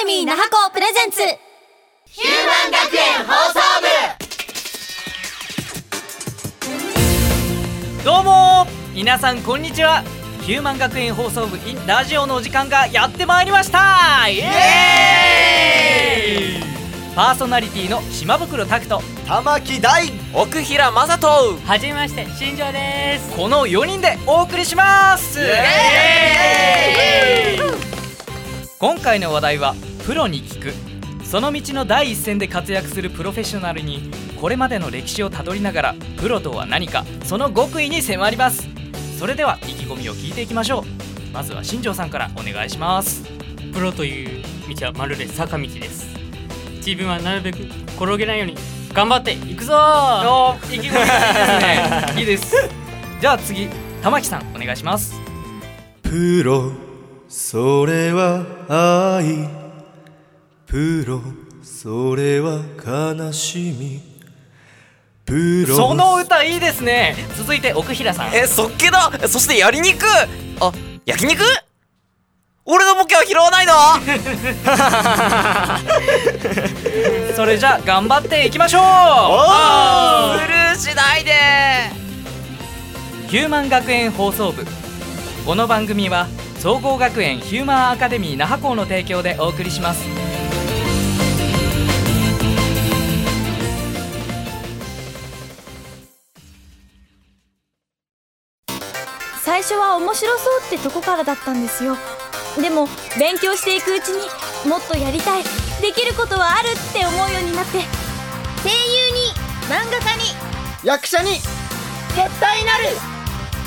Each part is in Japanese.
デミー那覇校プレゼンツ。ヒューマン学園放送部。どうも皆さんこんにちは。ヒューマン学園放送部ラジオのお時間がやってまいりました。イエーイパーソナリティの島袋拓人。玉木大奥平正人。はじめまして新庄です。この4人でお送りします。今回の話題はプロに聞く。その道の第一線で活躍するプロフェッショナルにこれまでの歴史をたどりながらプロとは何かその極意に迫ります。それでは意気込みを聞いていきましょう。まずは新庄さんからお願いします。プロという道はまるで坂道です。自分はなるべく転げないように頑張っていくぞお意気込みがいいですね。いいです。じゃあ次玉木さんお願いします。プロそれは愛プロそれは悲しみ。プロ。その歌いいですね。続いて奥平さん。えそっけだそしてやり肉あ焼肉？俺のボケは拾わないの？それじゃあ頑張っていきましょう。スルーしないで。ヒューマン学園放送部。この番組は総合学園ヒューマンアカデミー那覇校の提供でお送りします最初は面白そうってとこからだったんですよ。でも勉強していくうちにもっとやりたい。できることはあるって思うようになって。声優に漫画家に。役者に。絶対なる。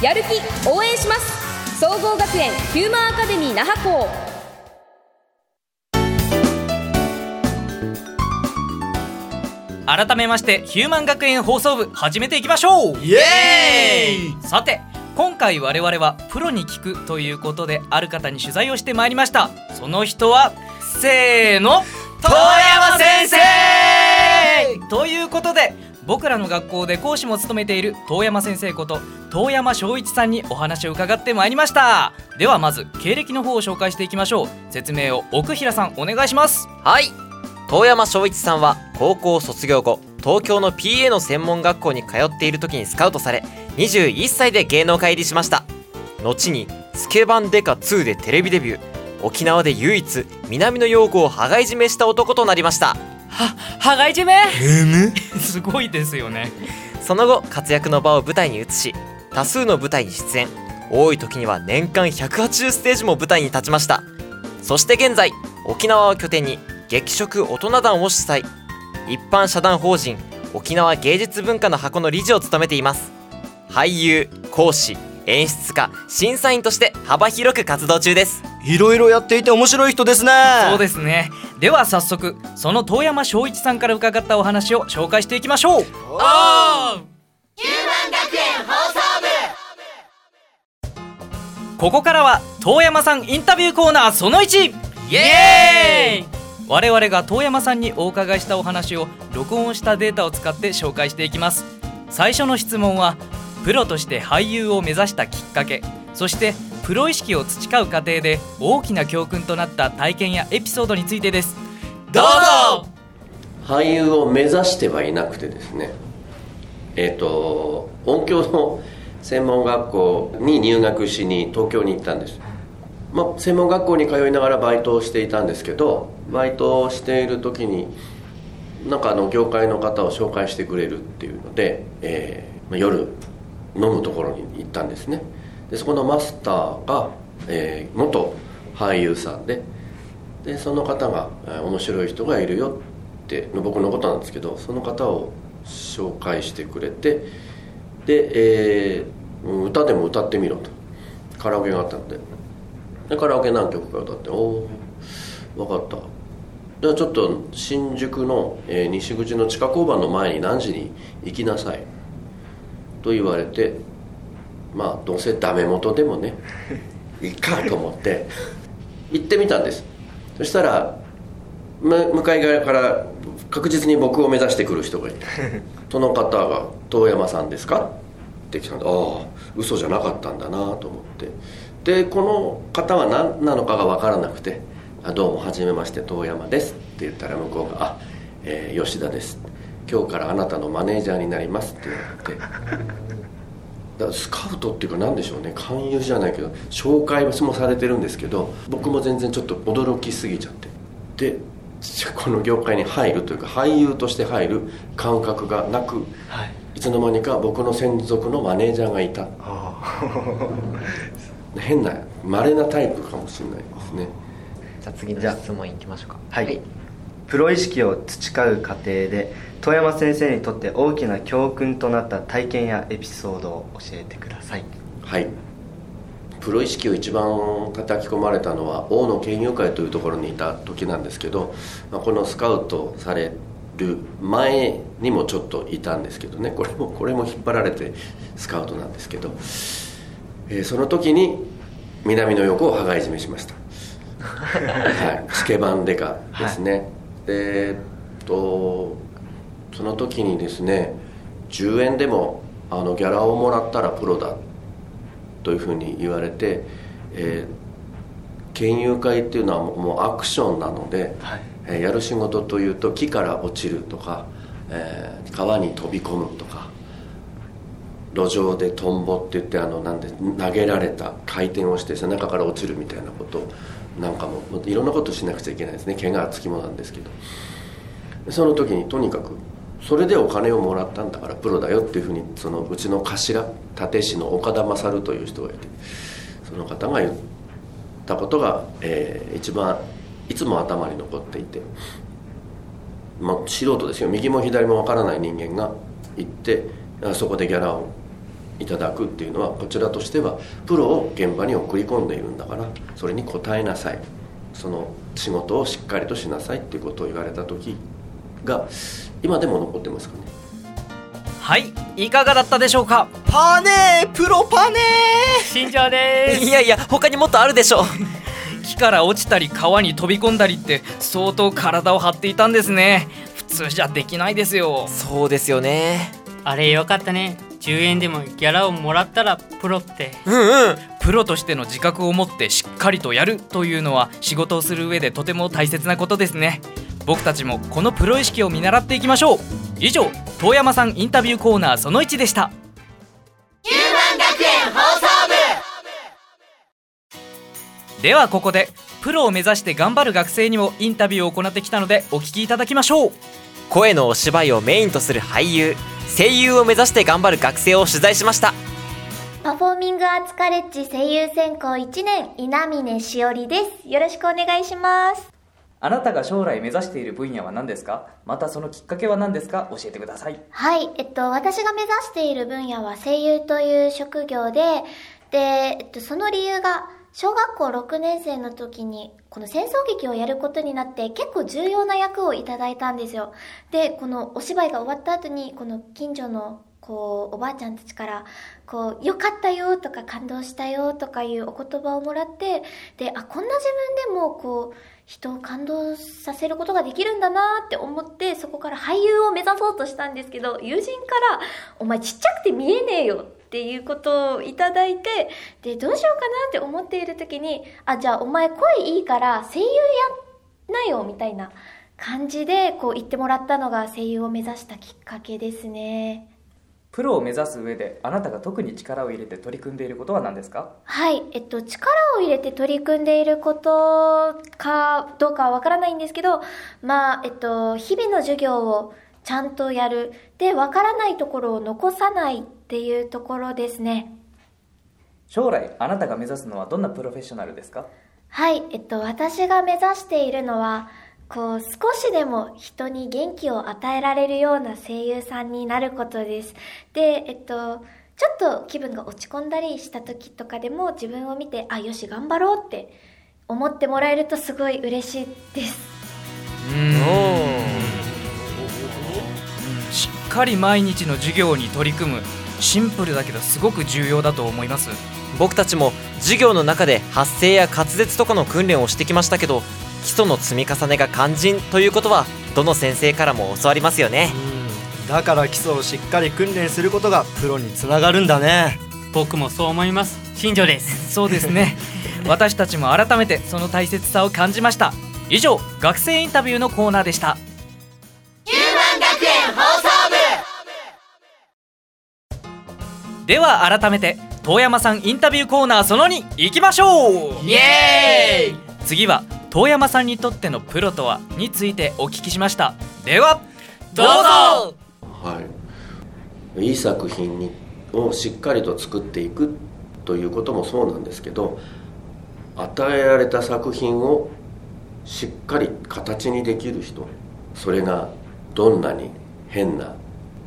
やる気応援します。総合学園ヒューマンアカデミー那覇校。改めましてヒューマン学園放送部始めていきましょう。イエーイ。さて今回我々はプロに聞くということである方に取材をしてまいりました。その人はせーの遠山先生。ということで僕らの学校で講師も務めている遠山先生こと遠山翔一さんにお話を伺ってまいりました。ではまず経歴の方を紹介していきましょう。説明を奥平さんお願いします。はい。遠山翔一さんは高校卒業後東京の PA の専門学校に通っている時にスカウトされ21歳で芸能界入りしました。後に「スケバンデカ2」でテレビデビュー。沖縄で唯一南の陽子を羽交い締めした男となりました。は羽交い締め？すごいですよね。その後活躍の場を舞台に移し多数の舞台に出演。多い時には年間180ステージも舞台に立ちました。そして現在沖縄を拠点に劇食大人団を主催。一般社団法人沖縄芸術文化の箱の理事を務めています俳優講師演出家審査員として幅広く活動中です。いろいろやっていて面白い人ですね。そうですね。では早速その遠山翔一さんから伺ったお話を紹介していきましょう。ヒュー！マン学園放送ここからは遠山さんインタビューコーナーその1イエーイ！我々が遠山さんにお伺いしたお話を録音したデータを使って紹介していきます。最初の質問はプロとして俳優を目指したきっかけそしてプロ意識を培う過程で大きな教訓となった体験やエピソードについてです。どうぞ！俳優を目指してはいなくてですねえっ、と音響の専門学校に入学しに東京に行ったんです。まあ、専門学校に通いながらバイトをしていたんですけどバイトをしている時になんかあの業界の方を紹介してくれるっていうので、えーまあ、夜飲むところに行ったんですね。でそこのマスターが、えー元俳優さんででその方が、えー面白い人がいるよって僕のことなんですけどその方を紹介してくれてで、えー歌でも歌ってみろと。カラオケがあったので。でカラオケ何曲か歌って「おお分かった」じゃちょっと新宿の、えー西口の地下交番の前に何時に行きなさい。と言われてまあどうせダメ元でもね いいかと思って行ってみたんですそしたらむ向かい側から確実に僕を目指してくる人がいて その方が「遠山さんですか?」って来たんでああ嘘じゃなかったんだなと思ってでこの方は何なのかが分からなくて「あどうもはじめまして遠山です」って言ったら向こうが「あ、えー吉田です」今日からあなたのマネージャーになりますって言われて。だからスカウトっていうか何でしょうね。勧誘じゃないけど紹介もされてるんですけど僕も全然ちょっと驚きすぎちゃって。でこの業界に入るというか俳優として入る感覚がなく、い、つの間にか僕の専属のマネージャーがいた。変な稀なタイプかもしれないですね。じゃあ次の質問いきましょうか。はい、プロ意識を培う過程で遠山先生にとって大きな教訓となった体験やエピソードを教えてください。はい。プロ意識を一番叩き込まれたのは大野研究会というところにいた時なんですけど、まあ、このスカウトされる前にもちょっといたんですけどね。これもこれも引っ張られてスカウトなんですけど、えーその時に南の横を羽交い締めしました。はい。スケバンデカですね、でえっとその時にですね10円でもあのギャラをもらったらプロだというふうに言われて、えー研究会っていうのはもうアクションなので、えーやる仕事というと木から落ちるとか、えー川に飛び込むとか路上でトンボって言ってあのなんで投げられた回転をして背中から落ちるみたいなことなんかももういろんなことしなくちゃいけないですね。怪我はつきもなんですけど。その時にとにかくそれでお金をもらったんだからプロだよっていうふうにそのうちの頭立石の岡田勝という人がいてその方が言ったことが、えー一番いつも頭に残っていて、まあ、素人ですよ。右も左もわからない人間が行ってそこでギャラをいただくっていうのはこちらとしてはプロを現場に送り込んでいるんだからそれに応えなさい。その仕事をしっかりとしなさいっていうことを言われた時が今でも残ってますかね。はいいかがだったでしょうか？パネー！プロパネ新庄でいやいや他にもっとあるでしょ 木から落ちたり川に飛び込んだりって相当体を張っていたんですね。普通じゃできないですよ。そうですよね。あれよかったね10円でもギャラをもらったらプロって。うんうん。プロとしての自覚を持ってしっかりとやるというのは仕事をする上でとても大切なことですね。僕たちもこのプロ意識を見習っていきましょう。以上遠山さんインタビューコーナーその1でした。9万学園放送部ではここでプロを目指して頑張る学生にもインタビューを行ってきたのでお聞きいただきましょう。声のお芝居をメインとする俳優声優を目指して頑張る学生を取材しました。パフォーミングアーツカレッジ声優専攻1年稲峰しおりです。よろしくお願いします。あなたが将来目指している分野は何ですか？またそのきっかけは何ですか？教えてください。はいえっと私が目指している分野は声優という職業でで、えっと、その理由が小学校6年生の時にこの戦争劇をやることになって結構重要な役をいただいたんですよ。でこのお芝居が終わった後にこの近所のこうおばあちゃんたちからこう「よかったよ」とか「感動したよ」とかいうお言葉をもらってであこんな自分でもこう人を感動させることができるんだなって思ってそこから俳優を目指そうとしたんですけど友人から「お前ちっちゃくて見えねえよ」っていうことをいただいてでどうしようかなって思っている時に「あじゃあお前声いいから声優やんなよ」みたいな感じでこう言ってもらったのが声優を目指したきっかけですね。プロを目指す上であなたが特に力を入れて取り組んでいることは何ですか？はい、えっと、力を入れて取り組んでいることかどうかはわからないんですけど、まあ、えっと、日々の授業をちゃんとやる。で、わからないところを残さないっていうところですね。将来あなたが目指すのはどんなプロフェッショナルですか？はい、えっと、私が目指しているのは、こう、少しでも人に元気を与えられるような声優さんになることです。で、えっと、ちょっと気分が落ち込んだりした時とかでも自分を見て、あ、よし、頑張ろうって思ってもらえるとすごい嬉しいです。しっかり毎日の授業に取り組むシンプルだけどすごく重要だと思います。僕たちも授業の中で発声や滑舌とかの訓練をしてきましたけど基礎の積み重ねが肝心ということはどの先生からも教わりますよね。だから基礎をしっかり訓練することがプロにつながるんだね。僕もそう思います。新庄です。そうですね。私たちも改めてその大切さを感じました。以上学生インタビューのコーナーでしたでは改めて遠山さんインタビューコーナーその2いきましょう。イエーイ。次は遠山さんにとってのプロとはについてお聞きしました。ではどうぞ。はい、いい作品にをしっかりと作っていくということもそうなんですけど与えられた作品をしっかり形にできる人それがどんなに変な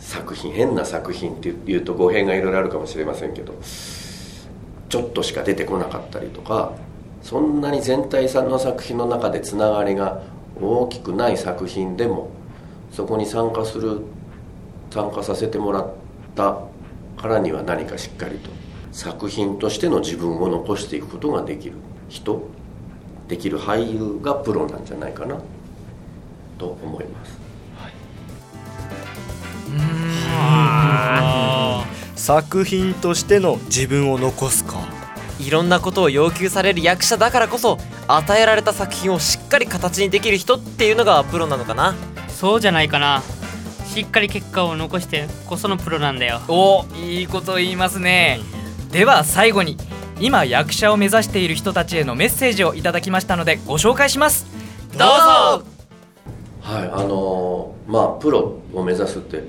作品変な作品っていうと語弊がいろいろあるかもしれませんけどちょっとしか出てこなかったりとかそんなに全体さんの作品の中でつながりが大きくない作品でもそこに参加する参加させてもらったからには何かしっかりと作品としての自分を残していくことができる人できる俳優がプロなんじゃないかなと思います。作品としての自分を残すか。いろんなことを要求される役者だからこそ与えられた作品をしっかり形にできる人っていうのがプロなのかな。そうじゃないかな。しっかり結果を残してこそのプロなんだよ。おいいこと言いますね。では最後に今役者を目指している人たちへのメッセージをいただきましたのでご紹介します。どうぞ。はいあのーまあプロを目指すって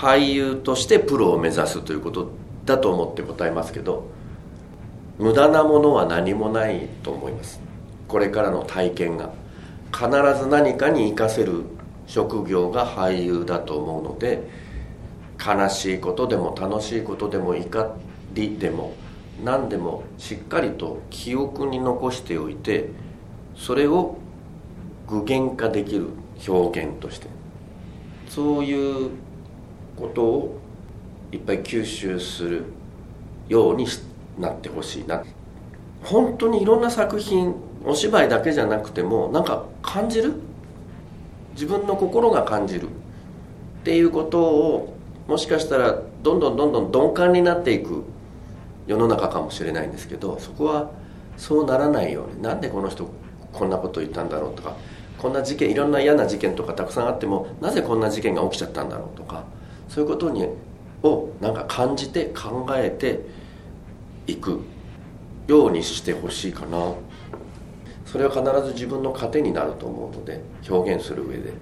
俳優としてプロを目指すということだと思って答えますけど無駄なものは何もないと思います。これからの体験が。必ず何かに活かせる職業が俳優だと思うので悲しいことでも楽しいことでも怒りでも何でもしっかりと記憶に残しておいてそれを具現化できる表現として。そういうことをいっぱい吸収するようになってほしいな。本当にいろんな作品お芝居だけじゃなくてもなんか感じる？自分の心が感じる。っていうことをもしかしたらどんどんどんどん鈍感になっていく世の中かもしれないんですけどそこはそうならないように。なんでこの人こんなこと言ったんだろうとかこんな事件いろんな嫌な事件とかたくさんあってもなぜこんな事件が起きちゃったんだろうとかそういうことにをなんか感じて考えていくようにしてほしいかな。それは必ず自分の糧になると思うので表現する上で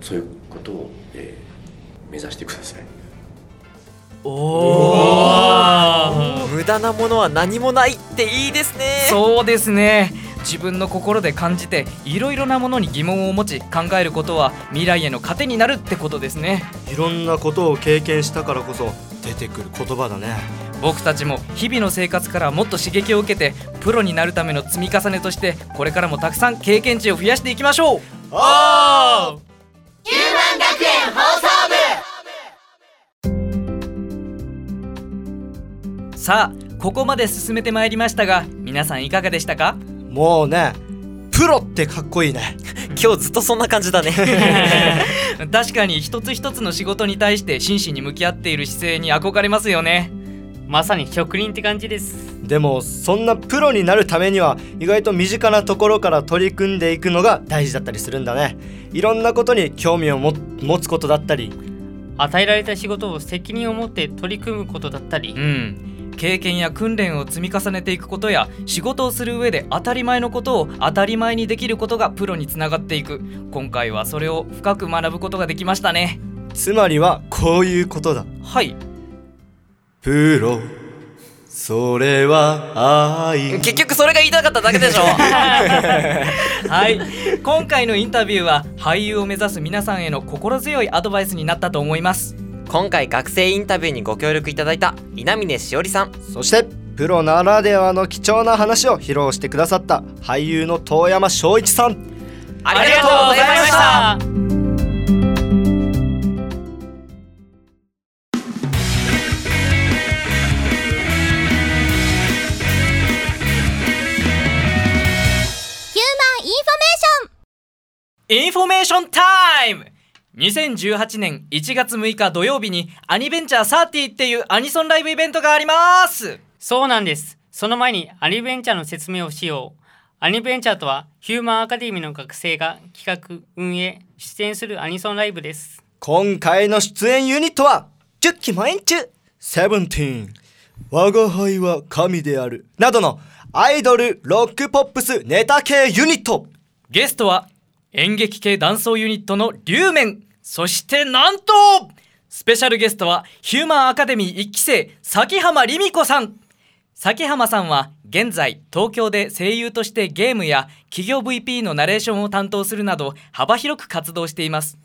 そういうことを、えー目指してください。無駄なものは何もないっていいですね。そうですね自分の心で感じていろいろなものに疑問を持ち考えることは未来への糧になるってことですね。いろんなことを経験したからこそ出てくる言葉だね。僕たちも日々の生活からもっと刺激を受けてプロになるための積み重ねとしてこれからもたくさん経験値を増やしていきましょう。おー!ヒューマン学園放送部!さあここまで進めてまいりましたが皆さんいかがでしたか？もうねプロってかっこいいね。今日ずっとそんな感じだね。確かに一つ一つの仕事に対して真摯に向き合っている姿勢に憧れますよね。まさに職人って感じです。でもそんなプロになるためには意外と身近なところから取り組んでいくのが大事だったりするんだね。いろんなことに興味をも持つことだったり。与えられた仕事を責任を持って取り組むことだったり。うん経験や訓練を積み重ねていくことや仕事をする上で当たり前のことを当たり前にできることがプロにつながっていく。今回はそれを深く学ぶことができましたね。つまりはこういうことだ。はい。プロ。それは愛。結局それが言いたかっただけでしょ。はい。今回のインタビューは俳優を目指す皆さんへの心強いアドバイスになったと思います今回学生インタビューにご協力いただいた稲峰しおりさん。そしてプロならではの貴重な話を披露してくださった俳優の遠山翔一さん。ありがとうございました。ヒューマンインフォメーション。インフォメーションタイム2018年1月6日土曜日にアニベンチャー30っていうアニソンライブイベントがあります。そうなんです。その前にアニベンチャーの説明をしよう。アニベンチャーとはヒューマンアカデミーの学生が企画運営出演するアニソンライブです。今回の出演ユニットは10期も延中セブンティーン。我が輩は神である。などのアイドルロックポップスネタ系ユニット。ゲストは演劇系ダンスユニットの龍面そしてなんとスペシャルゲストはヒューマンアカデミー1期生崎浜里美子さん。崎浜さんは現在東京で声優としてゲームや企業 VP のナレーションを担当するなど幅広く活動しています。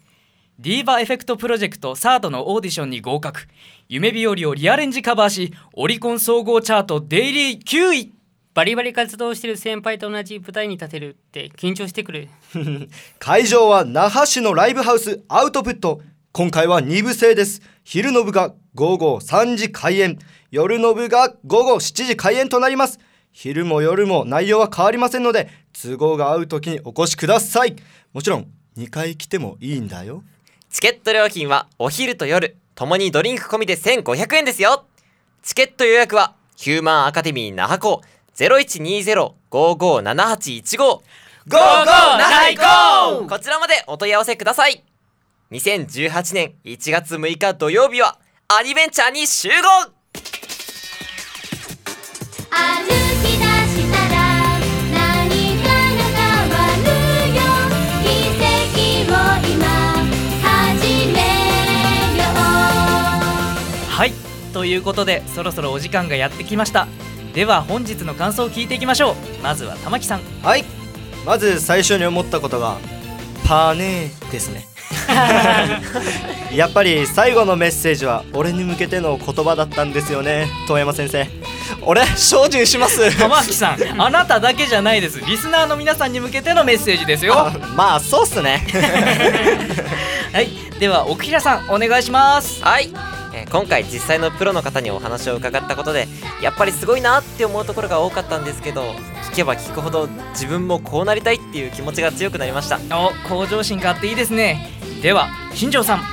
ディーバエフェクトプロジェクトサードのオーディションに合格。夢日和をリアレンジカバーしオリコン総合チャートデイリー9位バリバリ活動してる先輩と同じ舞台に立てるって緊張してくる。会場は那覇市のライブハウスアウトプット。今回は2部制です。昼の部が午後3時開演。夜の部が午後7時開演となります。昼も夜も内容は変わりませんので都合が合う時にお越しください。もちろん2回来てもいいんだよ。チケット料金はお昼と夜ともにドリンク込みで1500円ですよ。チケット予約はヒューマンアカデミー那覇校0120-557815ゴーゴー那覇行こうこちらまでお問い合わせください。2018年1月6日土曜日はアニベンチャーに集合歩き出したら何かが変わるよ。奇跡を今始めよう。はい。ということでそろそろお時間がやってきましたでは本日の感想を聞いていきましょう。まずは玉木さん。はい。まず最初に思ったことがパーネーですね。やっぱり最後のメッセージは俺に向けての言葉だったんですよね。遠山先生。俺精進します。玉木さんあなただけじゃないです。リスナーの皆さんに向けてのメッセージですよ。あまあそうっすね。はい。では奥平さんお願いします。はい、えー今回実際のプロの方にお話を伺ったことでやっぱりすごいなって思うところが多かったんですけど聞けば聞くほど自分もこうなりたいっていう気持ちが強くなりました。お向上心があっていいですね。では新庄さん。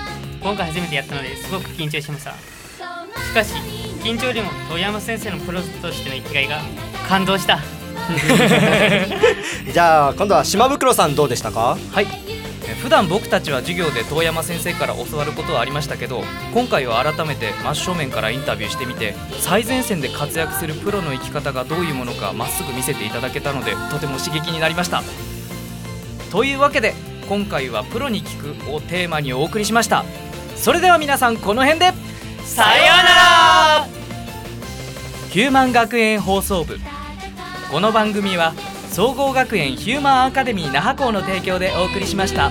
今回初めてやったのですごく緊張しました。しかし緊張よりも遠山先生のプロとしての生きがいが感動した。じゃあ今度は島袋さんどうでしたか？はい。え普段僕たちは授業で遠山先生から教わることはありましたけど今回は改めて真正面からインタビューしてみて最前線で活躍するプロの生き方がどういうものかまっすぐ見せていただけたのでとても刺激になりました。というわけで今回は「プロに聞く」をテーマにお送りしました。それでは皆さんこの辺でさようなら。ヒューマン学園放送部。この番組は総合学園ヒューマンアカデミー那覇校の提供でお送りしました。